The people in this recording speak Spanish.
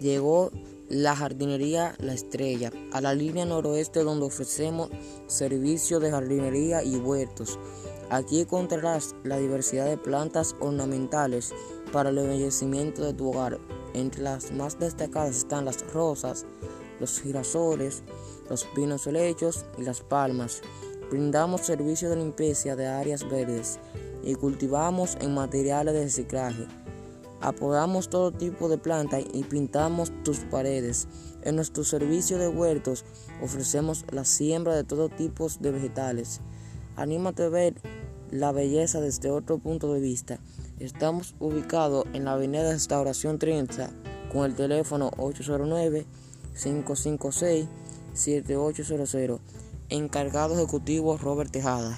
llegó la jardinería La Estrella, a la línea noroeste donde ofrecemos servicios de jardinería y huertos. Aquí encontrarás la diversidad de plantas ornamentales para el embellecimiento de tu hogar. Entre las más destacadas están las rosas, los girasoles, los pinos helechos y las palmas. Brindamos servicios de limpieza de áreas verdes y cultivamos en materiales de reciclaje. Apodamos todo tipo de plantas y pintamos tus paredes. En nuestro servicio de huertos ofrecemos la siembra de todo tipo de vegetales. Anímate a ver la belleza desde otro punto de vista. Estamos ubicados en la avenida Restauración 30 con el teléfono 809-556-7800. Encargado ejecutivo Robert Tejada.